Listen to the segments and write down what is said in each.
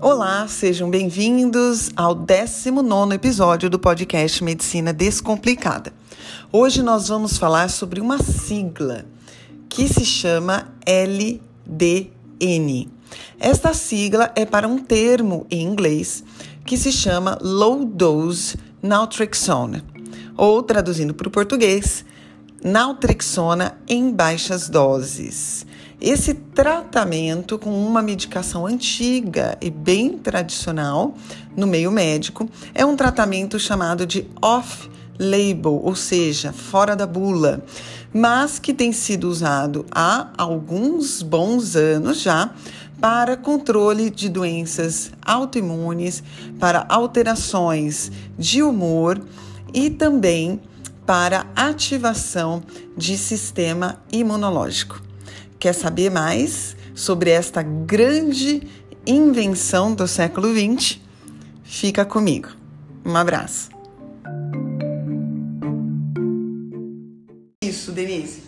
Olá, sejam bem-vindos ao 19 episódio do podcast Medicina Descomplicada. Hoje nós vamos falar sobre uma sigla que se chama LDN. Esta sigla é para um termo em inglês que se chama Low Dose Naltrexone, ou traduzindo para o português, naltrexona em baixas doses. Esse tratamento com uma medicação antiga e bem tradicional no meio médico é um tratamento chamado de off-label, ou seja, fora da bula, mas que tem sido usado há alguns bons anos já para controle de doenças autoimunes, para alterações de humor e também para ativação de sistema imunológico. Quer saber mais sobre esta grande invenção do século XX? Fica comigo. Um abraço. Isso, Denise.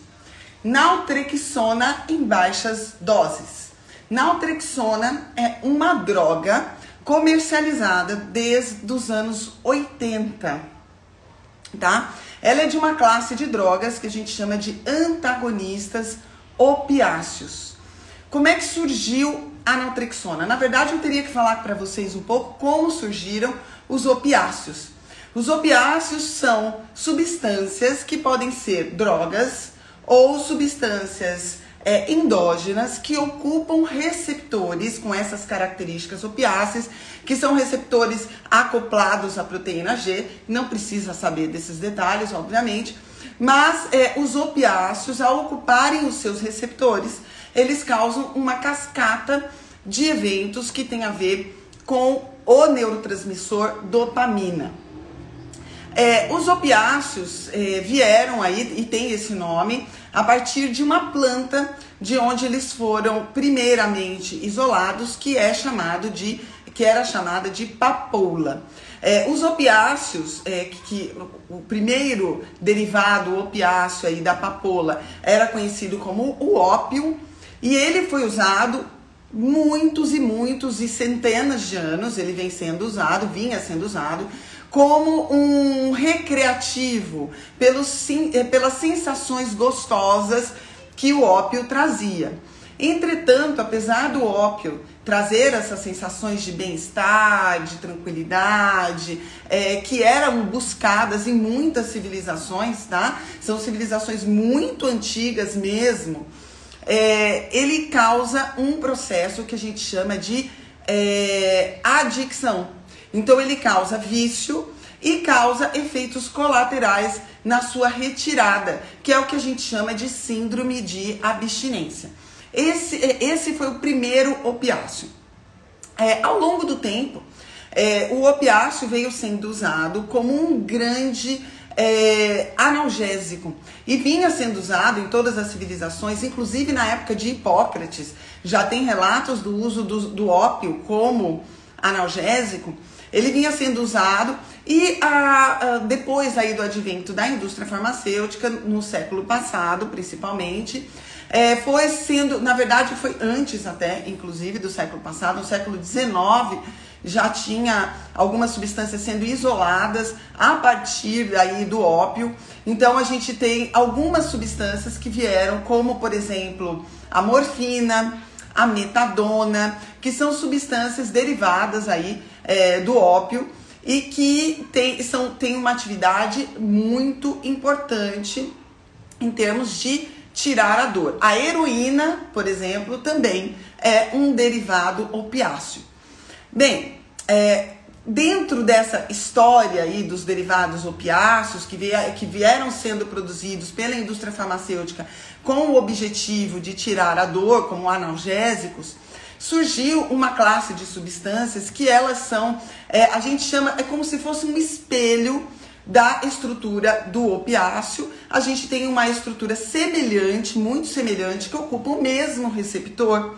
Naltrexona em baixas doses. Naltrexona é uma droga comercializada desde os anos 80, tá? Ela é de uma classe de drogas que a gente chama de antagonistas opiáceos. Como é que surgiu a naltrexona? Na verdade, eu teria que falar para vocês um pouco como surgiram os opiáceos. Os opiáceos são substâncias que podem ser drogas ou substâncias é, endógenas que ocupam receptores com essas características opiáceas, que são receptores acoplados à proteína G. Não precisa saber desses detalhes, obviamente mas é, os opiáceos, ao ocuparem os seus receptores, eles causam uma cascata de eventos que tem a ver com o neurotransmissor dopamina. É, os opiáceos é, vieram aí, e tem esse nome, a partir de uma planta de onde eles foram primeiramente isolados, que é chamado de, que era chamada de papoula. É, os opiáceos, é, que, que, o primeiro derivado opiáceo aí da papoula era conhecido como o ópio, e ele foi usado muitos e muitos e centenas de anos, ele vem sendo usado, vinha sendo usado como um recreativo pelos, pelas sensações gostosas que o ópio trazia. Entretanto, apesar do ópio trazer essas sensações de bem-estar, de tranquilidade, é, que eram buscadas em muitas civilizações, tá? São civilizações muito antigas mesmo. É, ele causa um processo que a gente chama de é, adicção. Então, ele causa vício e causa efeitos colaterais na sua retirada, que é o que a gente chama de síndrome de abstinência. Esse, é, esse foi o primeiro opiáceo. É, ao longo do tempo, é, o opiáceo veio sendo usado como um grande é, analgésico e vinha sendo usado em todas as civilizações, inclusive na época de Hipócrates. Já tem relatos do uso do, do ópio como analgésico. Ele vinha sendo usado e a, a, depois aí do advento da indústria farmacêutica, no século passado principalmente, é, foi sendo, na verdade, foi antes até, inclusive, do século passado, no século XIX, já tinha algumas substâncias sendo isoladas a partir aí do ópio. Então a gente tem algumas substâncias que vieram, como por exemplo a morfina, a metadona, que são substâncias derivadas aí é, do ópio e que tem, são, tem uma atividade muito importante em termos de tirar a dor. A heroína, por exemplo, também é um derivado opiáceo. Bem, é, dentro dessa história aí dos derivados opiáceos que, vier, que vieram sendo produzidos pela indústria farmacêutica com o objetivo de tirar a dor como analgésicos, surgiu uma classe de substâncias que elas são, é, a gente chama, é como se fosse um espelho da estrutura do opiáceo, a gente tem uma estrutura semelhante, muito semelhante, que ocupa o mesmo receptor,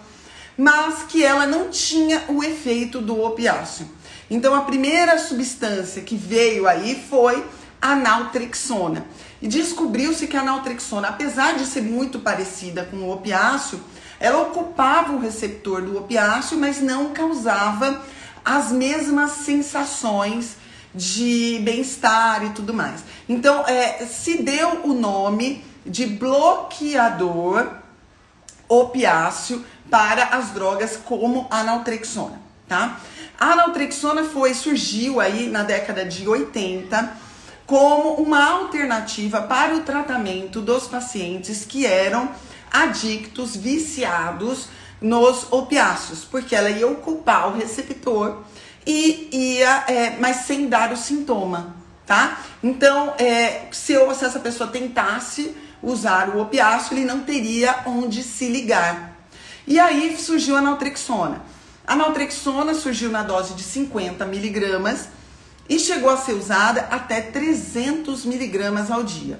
mas que ela não tinha o efeito do opiáceo. Então a primeira substância que veio aí foi a naltrexona. E descobriu-se que a naltrexona, apesar de ser muito parecida com o opiáceo, ela ocupava o receptor do opiáceo, mas não causava as mesmas sensações de bem-estar e tudo mais. Então, é, se deu o nome de bloqueador opiáceo para as drogas como a naltrexona, tá? A naltrexona foi surgiu aí na década de 80 como uma alternativa para o tratamento dos pacientes que eram adictos, viciados nos opiáceos, porque ela ia ocupar o receptor e ia, é, mas sem dar o sintoma, tá? Então, é, se, eu, se essa pessoa tentasse usar o opiáceo, ele não teria onde se ligar. E aí surgiu a naltrexona. A naltrexona surgiu na dose de 50 miligramas e chegou a ser usada até 300 miligramas ao dia.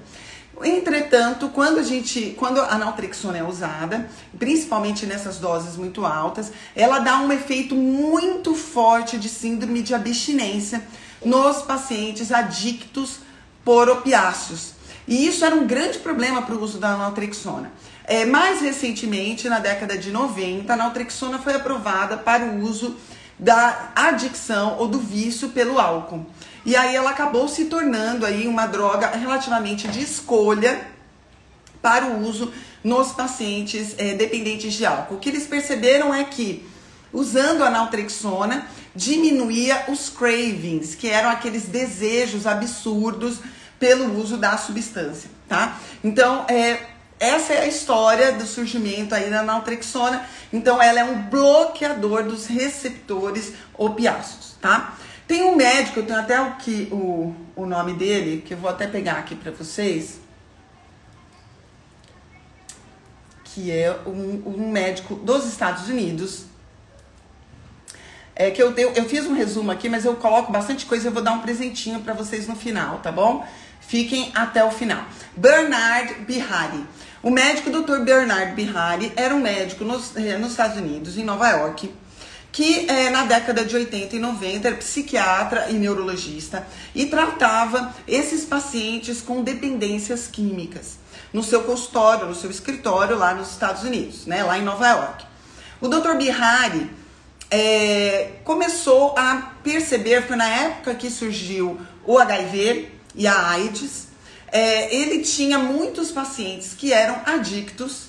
Entretanto, quando a gente, quando a naltrexona é usada, principalmente nessas doses muito altas, ela dá um efeito muito forte de síndrome de abstinência nos pacientes adictos por opiáceos. E isso era um grande problema para o uso da naltrexona. É, mais recentemente, na década de 90, a naltrexona foi aprovada para o uso da adicção ou do vício pelo álcool. E aí ela acabou se tornando aí uma droga relativamente de escolha para o uso nos pacientes é, dependentes de álcool. O que eles perceberam é que usando a naltrexona diminuía os cravings, que eram aqueles desejos absurdos pelo uso da substância, tá? Então, é, essa é a história do surgimento aí da naltrexona. Então, ela é um bloqueador dos receptores opiáceos, tá? Tem um médico, eu tenho até o, que, o, o nome dele, que eu vou até pegar aqui para vocês, que é um, um, médico dos Estados Unidos. É que eu, eu, eu fiz um resumo aqui, mas eu coloco bastante coisa, eu vou dar um presentinho para vocês no final, tá bom? Fiquem até o final. Bernard Bihari. O médico Dr. Bernard Bihari era um médico nos, eh, nos Estados Unidos, em Nova York que é, na década de 80 e 90 era psiquiatra e neurologista e tratava esses pacientes com dependências químicas no seu consultório, no seu escritório lá nos Estados Unidos, né, lá em Nova York. O Dr. Bihari é, começou a perceber, foi na época que surgiu o HIV e a AIDS, é, ele tinha muitos pacientes que eram adictos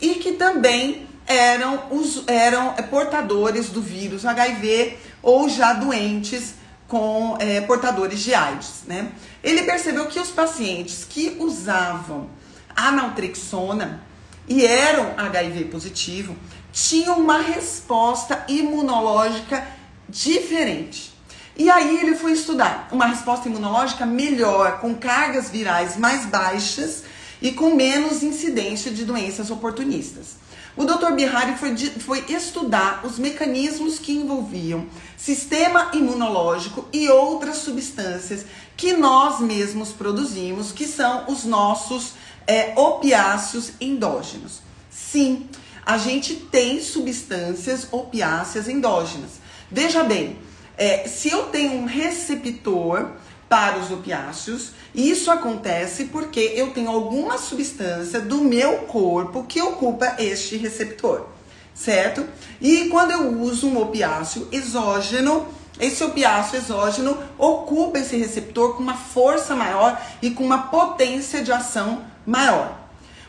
e que também eram, os, eram portadores do vírus HIV ou já doentes com é, portadores de AIDS, né? Ele percebeu que os pacientes que usavam a naltrexona e eram HIV positivo tinham uma resposta imunológica diferente. E aí ele foi estudar uma resposta imunológica melhor, com cargas virais mais baixas e com menos incidência de doenças oportunistas. O Dr. Bihari foi, foi estudar os mecanismos que envolviam sistema imunológico e outras substâncias que nós mesmos produzimos, que são os nossos é, opiáceos endógenos. Sim, a gente tem substâncias opiáceas endógenas. Veja bem, é, se eu tenho um receptor para os opiáceos, isso acontece porque eu tenho alguma substância do meu corpo que ocupa este receptor, certo? E quando eu uso um opiáceo exógeno, esse opiáceo exógeno ocupa esse receptor com uma força maior e com uma potência de ação maior.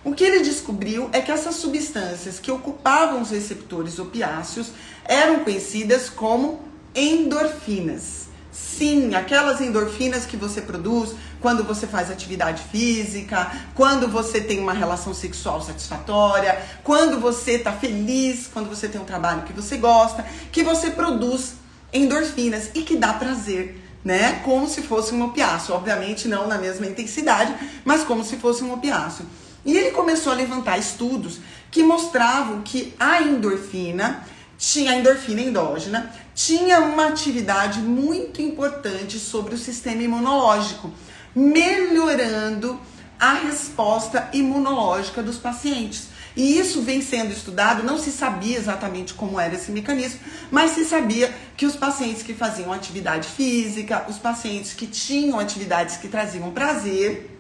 O que ele descobriu é que essas substâncias que ocupavam os receptores opiáceos eram conhecidas como endorfinas. Sim, aquelas endorfinas que você produz quando você faz atividade física, quando você tem uma relação sexual satisfatória, quando você está feliz, quando você tem um trabalho que você gosta, que você produz endorfinas e que dá prazer, né? Como se fosse um opiáceo, obviamente não na mesma intensidade, mas como se fosse um opiáceo. E ele começou a levantar estudos que mostravam que a endorfina tinha a endorfina endógena, tinha uma atividade muito importante sobre o sistema imunológico melhorando a resposta imunológica dos pacientes. E isso vem sendo estudado, não se sabia exatamente como era esse mecanismo, mas se sabia que os pacientes que faziam atividade física, os pacientes que tinham atividades que traziam prazer,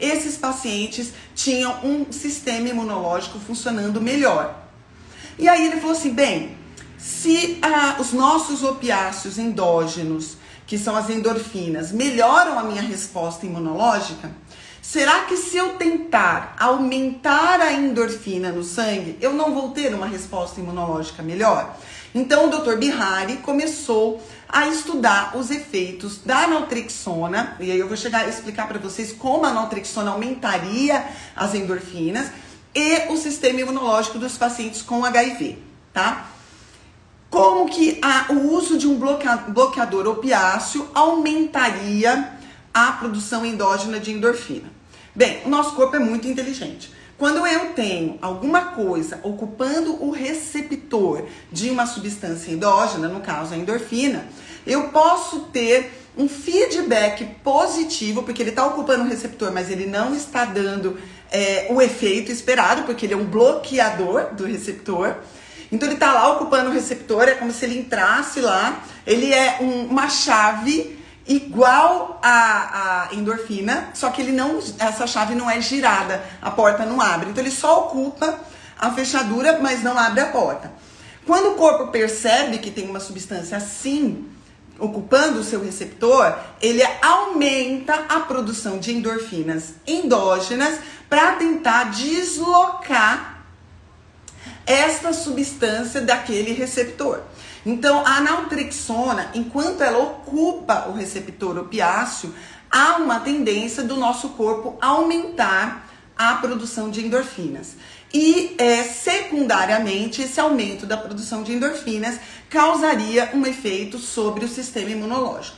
esses pacientes tinham um sistema imunológico funcionando melhor. E aí ele falou assim: bem, se ah, os nossos opiáceos endógenos, que são as endorfinas, melhoram a minha resposta imunológica, será que se eu tentar aumentar a endorfina no sangue, eu não vou ter uma resposta imunológica melhor? Então o Dr. Bihari começou a estudar os efeitos da naltrexona, e aí eu vou chegar a explicar para vocês como a naltrexona aumentaria as endorfinas e o sistema imunológico dos pacientes com HIV, tá? Como que a, o uso de um bloqueador opiáceo aumentaria a produção endógena de endorfina? Bem, o nosso corpo é muito inteligente. Quando eu tenho alguma coisa ocupando o receptor de uma substância endógena, no caso a endorfina, eu posso ter um feedback positivo, porque ele está ocupando o receptor, mas ele não está dando é, o efeito esperado, porque ele é um bloqueador do receptor. Então ele está lá ocupando o receptor, é como se ele entrasse lá, ele é um, uma chave igual a endorfina, só que ele não, essa chave não é girada, a porta não abre. Então ele só ocupa a fechadura, mas não abre a porta. Quando o corpo percebe que tem uma substância assim, ocupando o seu receptor, ele aumenta a produção de endorfinas endógenas para tentar deslocar esta substância daquele receptor. Então, a naltrexona, enquanto ela ocupa o receptor opiáceo, há uma tendência do nosso corpo aumentar a produção de endorfinas. E é, secundariamente, esse aumento da produção de endorfinas causaria um efeito sobre o sistema imunológico.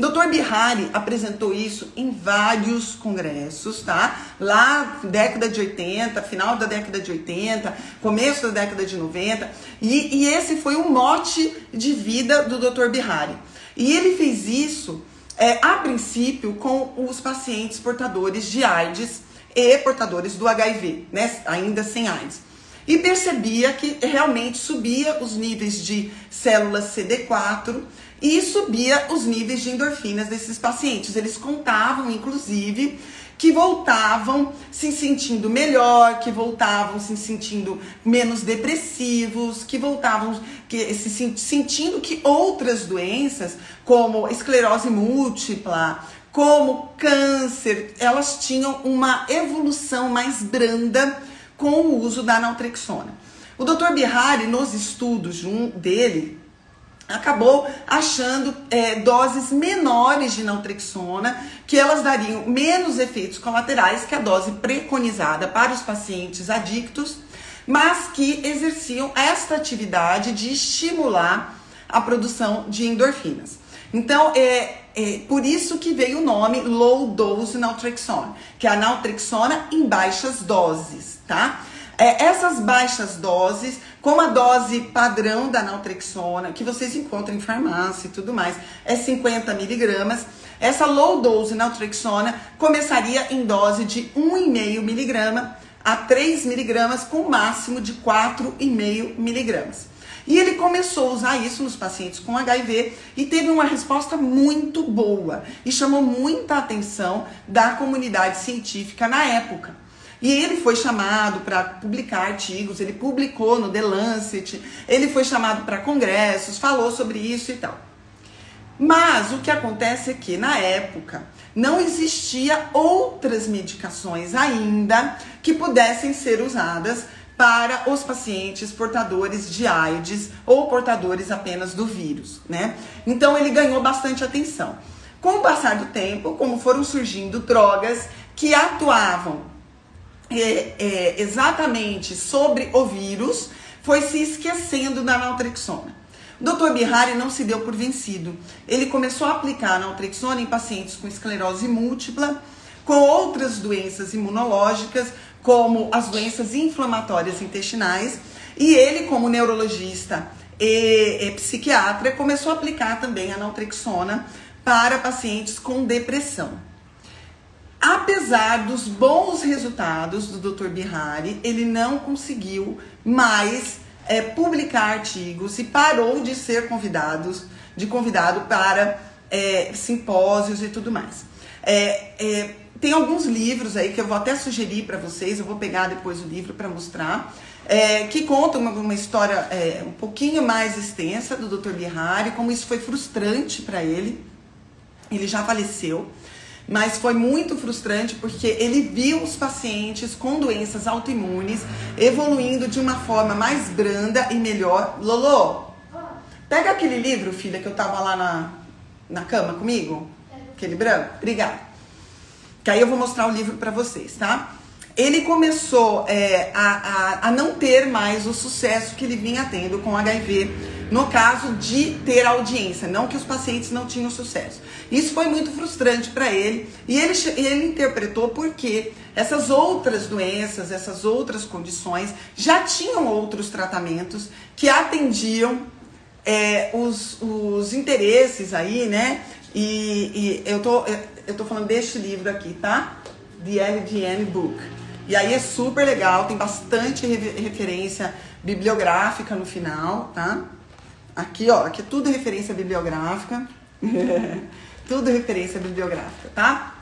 Dr. Bihari apresentou isso em vários congressos, tá? Lá, década de 80, final da década de 80, começo da década de 90. E, e esse foi o mote de vida do Dr. Bihari. E ele fez isso, é, a princípio, com os pacientes portadores de AIDS e portadores do HIV, né? Ainda sem AIDS e percebia que realmente subia os níveis de células CD4 e subia os níveis de endorfinas desses pacientes. Eles contavam, inclusive, que voltavam se sentindo melhor, que voltavam se sentindo menos depressivos, que voltavam que, se sentindo que outras doenças, como esclerose múltipla, como câncer, elas tinham uma evolução mais branda com o uso da naltrexona. O Dr. Bihari, nos estudos dele, acabou achando é, doses menores de naltrexona, que elas dariam menos efeitos colaterais que a dose preconizada para os pacientes adictos, mas que exerciam esta atividade de estimular a produção de endorfinas. Então, é, é por isso que veio o nome low dose naltrexona, que é a naltrexona em baixas doses, tá? É, essas baixas doses, como a dose padrão da naltrexona, que vocês encontram em farmácia e tudo mais, é 50 miligramas. Essa low dose naltrexona começaria em dose de 1,5 miligrama a 3 miligramas, com máximo de 4,5 miligramas. E ele começou a usar isso nos pacientes com HIV e teve uma resposta muito boa e chamou muita atenção da comunidade científica na época. E ele foi chamado para publicar artigos, ele publicou no The Lancet, ele foi chamado para congressos, falou sobre isso e tal. Mas o que acontece é que na época não existia outras medicações ainda que pudessem ser usadas para os pacientes portadores de AIDS ou portadores apenas do vírus, né? Então ele ganhou bastante atenção. Com o passar do tempo, como foram surgindo drogas que atuavam é, é, exatamente sobre o vírus, foi se esquecendo da naltrexona. Dr. Bihari não se deu por vencido. Ele começou a aplicar a naltrexona em pacientes com esclerose múltipla, com outras doenças imunológicas, como as doenças inflamatórias intestinais, e ele, como neurologista e, e psiquiatra, começou a aplicar também a naltrexona para pacientes com depressão. Apesar dos bons resultados do Dr. Bihari, ele não conseguiu mais é, publicar artigos e parou de ser convidados, de convidado para é, simpósios e tudo mais. É, é tem alguns livros aí que eu vou até sugerir para vocês, eu vou pegar depois o livro para mostrar, é, que contam uma, uma história é, um pouquinho mais extensa do Dr. Bihari, como isso foi frustrante para ele. Ele já faleceu, mas foi muito frustrante porque ele viu os pacientes com doenças autoimunes evoluindo de uma forma mais branda e melhor. Lolo, pega aquele livro, filha, que eu tava lá na, na cama comigo, aquele branco. Obrigada. Que aí eu vou mostrar o livro para vocês, tá? Ele começou é, a, a, a não ter mais o sucesso que ele vinha tendo com HIV, no caso de ter audiência, não que os pacientes não tinham sucesso. Isso foi muito frustrante para ele e ele, ele interpretou porque essas outras doenças, essas outras condições já tinham outros tratamentos que atendiam é, os, os interesses aí, né? E, e eu tô, eu tô falando deste livro aqui, tá? The LDN Book. E aí é super legal, tem bastante referência bibliográfica no final, tá? Aqui, ó, aqui é tudo referência bibliográfica. tudo referência bibliográfica, tá?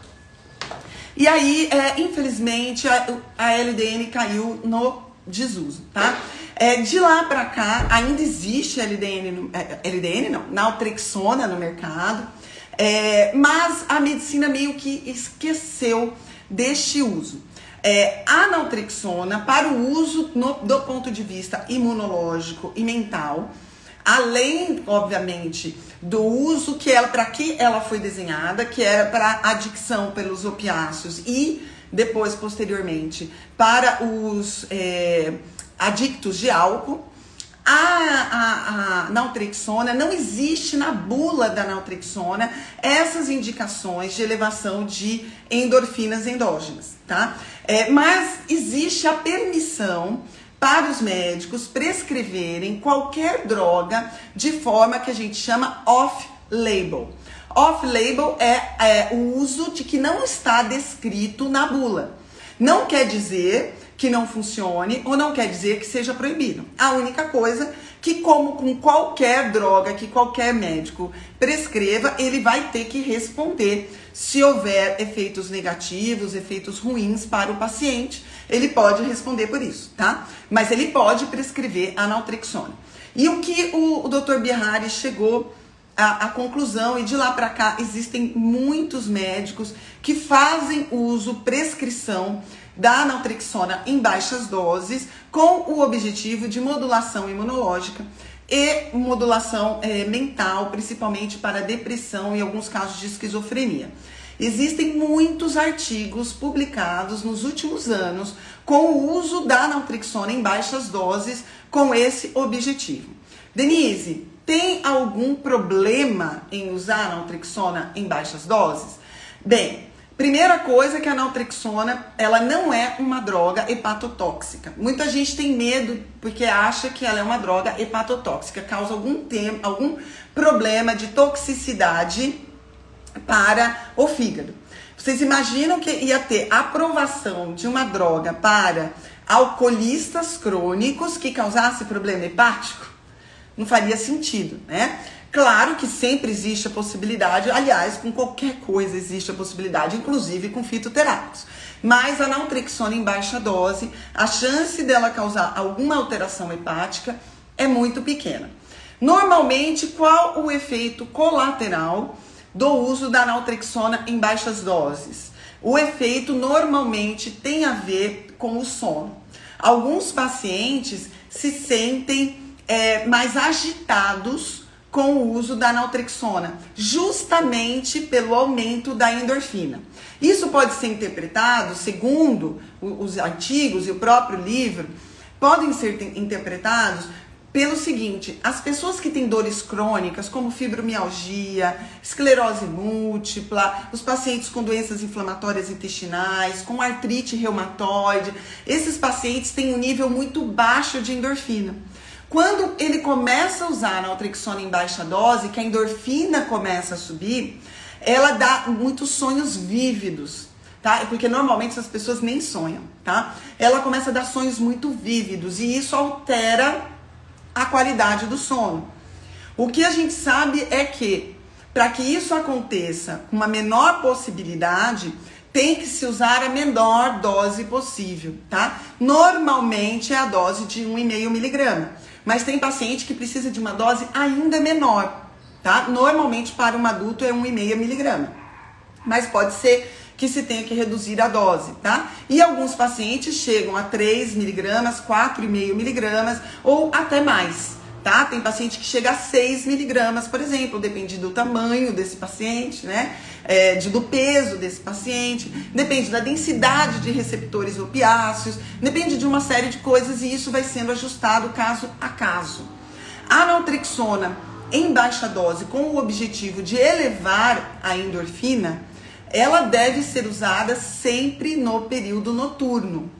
E aí, é, infelizmente, a, a, LDN caiu no desuso, tá? É, de lá para cá, ainda existe LDN, no, é, LDN não, naltrexona no mercado. É, mas a medicina meio que esqueceu deste uso. É, a naltrexona, para o uso no, do ponto de vista imunológico e mental, além, obviamente, do uso que ela, para que ela foi desenhada, que era para adicção pelos opiáceos e depois, posteriormente, para os é, adictos de álcool, a, a, a naltrexona, não existe na bula da naltrexona essas indicações de elevação de endorfinas endógenas, tá? É, mas existe a permissão para os médicos prescreverem qualquer droga de forma que a gente chama off-label. Off-label é, é o uso de que não está descrito na bula. Não quer dizer que não funcione ou não quer dizer que seja proibido. A única coisa que, como com qualquer droga que qualquer médico prescreva, ele vai ter que responder se houver efeitos negativos, efeitos ruins para o paciente, ele pode responder por isso, tá? Mas ele pode prescrever a naltrexona. E o que o, o Dr. Bihari chegou à, à conclusão, e de lá para cá existem muitos médicos que fazem uso, prescrição da naltrexona em baixas doses, com o objetivo de modulação imunológica e modulação é, mental, principalmente para depressão e alguns casos de esquizofrenia. Existem muitos artigos publicados nos últimos anos com o uso da naltrexona em baixas doses com esse objetivo. Denise, tem algum problema em usar a naltrexona em baixas doses? Bem, Primeira coisa é que a naltrexona, ela não é uma droga hepatotóxica. Muita gente tem medo porque acha que ela é uma droga hepatotóxica, causa algum tempo, algum problema de toxicidade para o fígado. Vocês imaginam que ia ter aprovação de uma droga para alcoolistas crônicos que causasse problema hepático? Não faria sentido, né? Claro que sempre existe a possibilidade, aliás, com qualquer coisa existe a possibilidade, inclusive com fitoterápicos. Mas a naltrexona em baixa dose, a chance dela causar alguma alteração hepática é muito pequena. Normalmente, qual o efeito colateral do uso da naltrexona em baixas doses? O efeito normalmente tem a ver com o sono. Alguns pacientes se sentem é, mais agitados com o uso da naltrexona, justamente pelo aumento da endorfina. Isso pode ser interpretado, segundo os artigos e o próprio livro, podem ser interpretados pelo seguinte: as pessoas que têm dores crônicas, como fibromialgia, esclerose múltipla, os pacientes com doenças inflamatórias intestinais, com artrite reumatoide, esses pacientes têm um nível muito baixo de endorfina. Quando ele começa a usar naltrexona em baixa dose, que a endorfina começa a subir, ela dá muitos sonhos vívidos. tá? Porque normalmente as pessoas nem sonham, tá? Ela começa a dar sonhos muito vívidos e isso altera a qualidade do sono. O que a gente sabe é que para que isso aconteça com uma menor possibilidade, tem que se usar a menor dose possível, tá? Normalmente é a dose de 1,5 miligrama, mas tem paciente que precisa de uma dose ainda menor, tá? Normalmente para um adulto é 1,5 miligrama, mas pode ser que se tenha que reduzir a dose, tá? E alguns pacientes chegam a 3 miligramas, 4,5 miligramas ou até mais, tá? Tem paciente que chega a 6 miligramas, por exemplo, depende do tamanho desse paciente, né? É, de, do peso desse paciente, depende da densidade de receptores opiáceos, depende de uma série de coisas e isso vai sendo ajustado caso a caso. A naltrexona em baixa dose com o objetivo de elevar a endorfina, ela deve ser usada sempre no período noturno,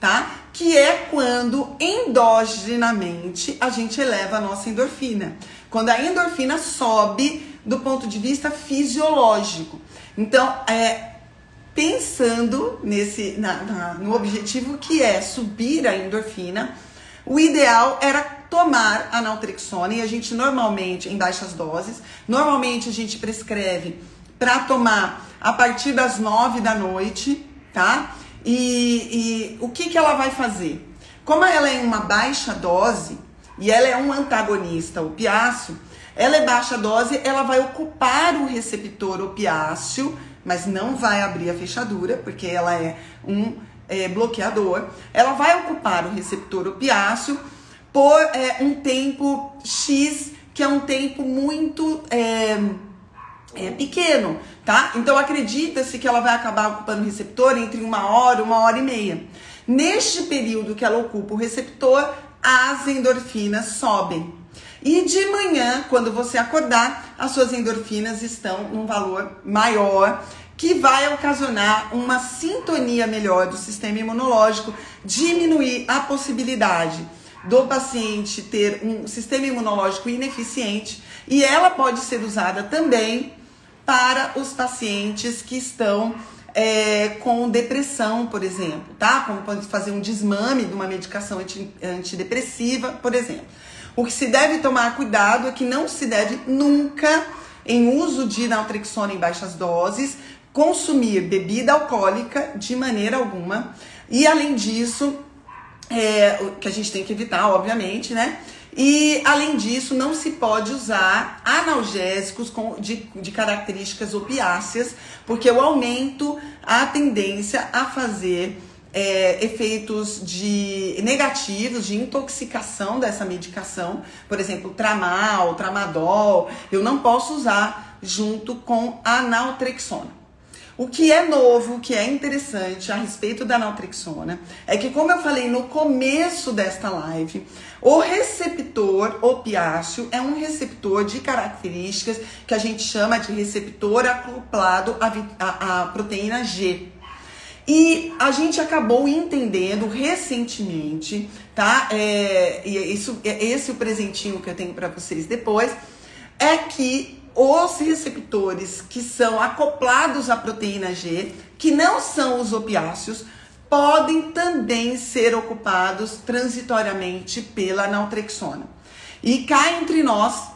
tá? Que é quando endogenamente a gente eleva a nossa endorfina. Quando a endorfina sobe do ponto de vista fisiológico. Então, é, pensando nesse na, na, no objetivo que é subir a endorfina, o ideal era tomar a naltrexona e a gente normalmente em baixas doses, normalmente a gente prescreve para tomar a partir das nove da noite, tá? E, e o que, que ela vai fazer? Como ela é uma baixa dose e ela é um antagonista opiáceo, ela é baixa dose, ela vai ocupar o receptor opiáceo, mas não vai abrir a fechadura, porque ela é um é, bloqueador. Ela vai ocupar o receptor opiáceo por é, um tempo X, que é um tempo muito é, é pequeno, tá? Então acredita-se que ela vai acabar ocupando o receptor entre uma hora, uma hora e meia. Neste período que ela ocupa o receptor, as endorfinas sobem. E de manhã, quando você acordar, as suas endorfinas estão num valor maior, que vai ocasionar uma sintonia melhor do sistema imunológico, diminuir a possibilidade do paciente ter um sistema imunológico ineficiente e ela pode ser usada também para os pacientes que estão é, com depressão, por exemplo, tá? Como pode fazer um desmame de uma medicação antidepressiva, por exemplo. O que se deve tomar cuidado é que não se deve nunca, em uso de naltrexona em baixas doses, consumir bebida alcoólica de maneira alguma. E além disso, é, que a gente tem que evitar, obviamente, né? E, além disso, não se pode usar analgésicos com, de, de características opiáceas, porque o aumento a tendência a fazer é, efeitos de negativos de intoxicação dessa medicação, por exemplo, tramal, tramadol, eu não posso usar junto com a naltrexona. O que é novo, o que é interessante a respeito da naltrexona é que, como eu falei no começo desta live, o receptor opiáceo é um receptor de características que a gente chama de receptor acoplado à, à proteína G. E a gente acabou entendendo recentemente, tá? É, e isso, é esse é o presentinho que eu tenho para vocês depois, é que os receptores que são acoplados à proteína G, que não são os opiáceos, podem também ser ocupados transitoriamente pela naltrexona. E cá entre nós,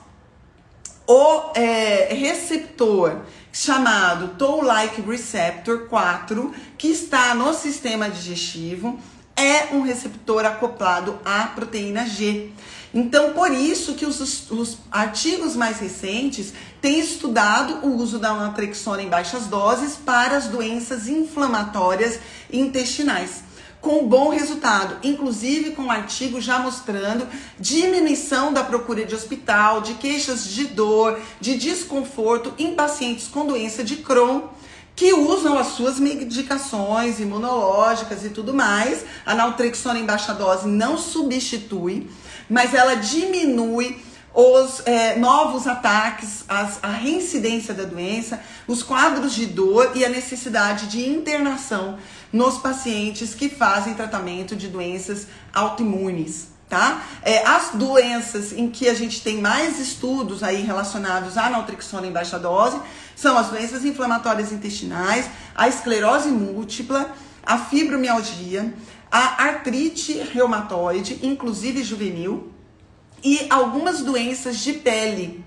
o é, receptor chamado Toll-like receptor 4, que está no sistema digestivo, é um receptor acoplado à proteína G. Então, por isso que os, os, artigos mais recentes têm estudado o uso da naltrexona em baixas doses para as doenças inflamatórias intestinais com bom resultado, inclusive com um artigo já mostrando diminuição da procura de hospital, de queixas de dor, de desconforto em pacientes com doença de Crohn que usam as suas medicações imunológicas e tudo mais. A naltrexona em baixa dose não substitui mas ela diminui os é, novos ataques, as, a reincidência da doença, os quadros de dor e a necessidade de internação nos pacientes que fazem tratamento de doenças autoimunes. Tá? É, as doenças em que a gente tem mais estudos aí relacionados à naltrexona em baixa dose São as doenças inflamatórias intestinais, a esclerose múltipla, a fibromialgia, a artrite reumatoide, inclusive juvenil, e algumas doenças de pele.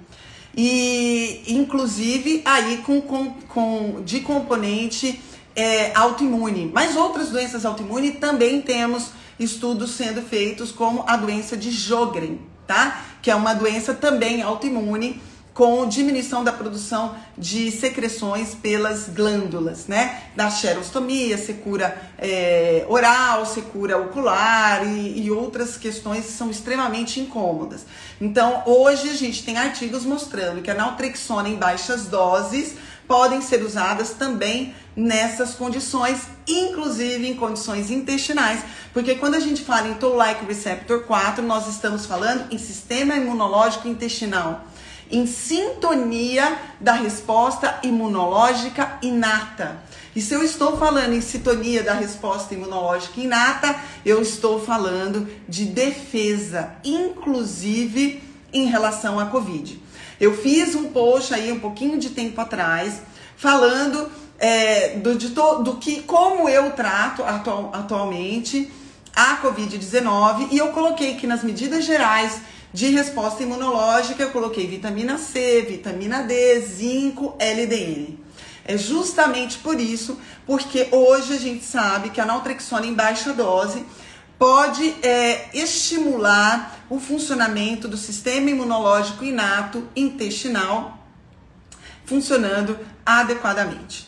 E inclusive aí com, com, com de componente é, autoimune. Mas outras doenças autoimunes também temos estudos sendo feitos, como a doença de Jogren, tá? Que é uma doença também autoimune com diminuição da produção de secreções pelas glândulas, né? Da xerostomia, secura é, oral, secura ocular e, e outras questões que são extremamente incômodas. Então, hoje a gente tem artigos mostrando que a naltrexona em baixas doses podem ser usadas também nessas condições, inclusive em condições intestinais, porque quando a gente fala em Toll-like receptor 4, nós estamos falando em sistema imunológico intestinal, em sintonia da resposta imunológica inata. E se eu estou falando em sintonia da resposta imunológica inata, eu estou falando de defesa, inclusive em relação à Covid. Eu fiz um post aí um pouquinho de tempo atrás falando é, do, de to, do que como eu trato atual, atualmente a Covid-19 e eu coloquei que nas medidas gerais de resposta imunológica eu coloquei vitamina C, vitamina D, zinco, LDN. É justamente por isso, porque hoje a gente sabe que a naltrexona em baixa dose pode é, estimular o funcionamento do sistema imunológico inato intestinal funcionando adequadamente.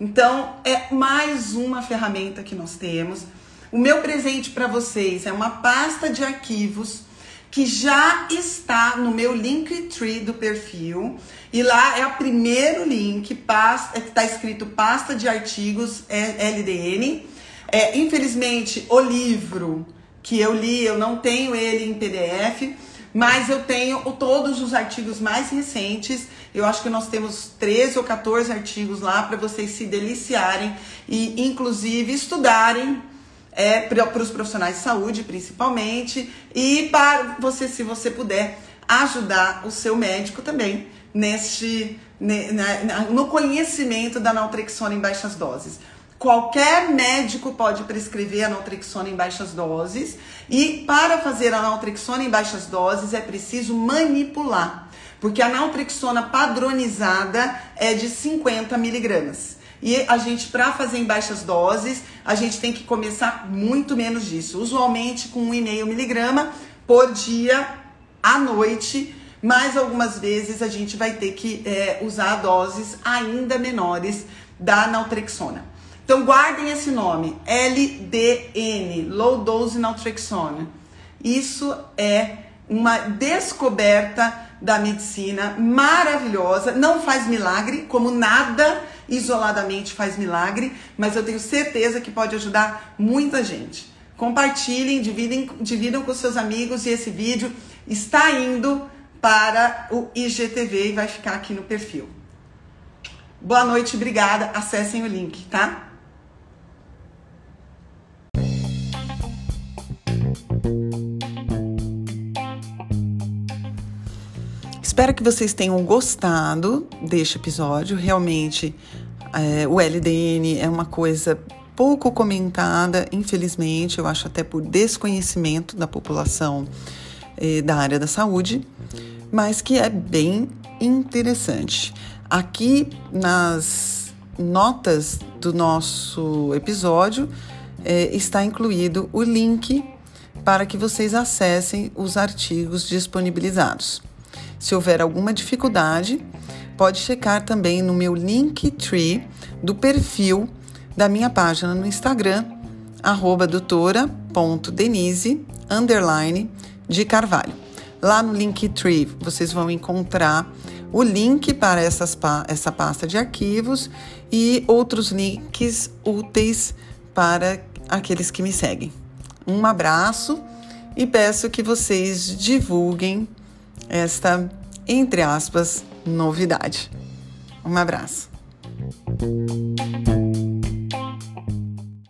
Então, é mais uma ferramenta que nós temos. O meu presente para vocês é uma pasta de arquivos que já está no meu Linktree do perfil. E lá é o primeiro link, é está escrito pasta de artigos LDN. É, infelizmente, o livro que eu li, eu não tenho ele em PDF, mas eu tenho todos os artigos mais recentes. Eu acho que nós temos 13 ou 14 artigos lá para vocês se deliciarem e, inclusive, estudarem é, para os profissionais de saúde, principalmente, e para você, se você puder, ajudar o seu médico também neste, no conhecimento da naltrexona em baixas doses. Qualquer médico pode prescrever a naltrexona em baixas doses e para fazer a naltrexona em baixas doses é preciso manipular, porque a naltrexona padronizada é de 50 miligramas. E a gente, para fazer em baixas doses, a gente tem que começar muito menos disso, usualmente com 1,5 miligrama por dia à noite, mas algumas vezes a gente vai ter que é, usar doses ainda menores da naltrexona. Então guardem esse nome, LDN, Low Dose Naltrexone. Isso é uma descoberta da medicina maravilhosa, não faz milagre, como nada isoladamente faz milagre, mas eu tenho certeza que pode ajudar muita gente. Compartilhem, dividem, dividam com seus amigos e esse vídeo está indo para o IGTV e vai ficar aqui no perfil. Boa noite, obrigada. Acessem o link, tá? Espero que vocês tenham gostado deste episódio. Realmente, é, o LDN é uma coisa pouco comentada, infelizmente, eu acho até por desconhecimento da população é, da área da saúde, mas que é bem interessante. Aqui nas notas do nosso episódio é, está incluído o link para que vocês acessem os artigos disponibilizados. Se houver alguma dificuldade, pode checar também no meu Linktree do perfil da minha página no Instagram, arroba doutora.denise, underline, de Carvalho. Lá no Linktree vocês vão encontrar o link para essas, essa pasta de arquivos e outros links úteis para aqueles que me seguem. Um abraço e peço que vocês divulguem esta, entre aspas, novidade. Um abraço.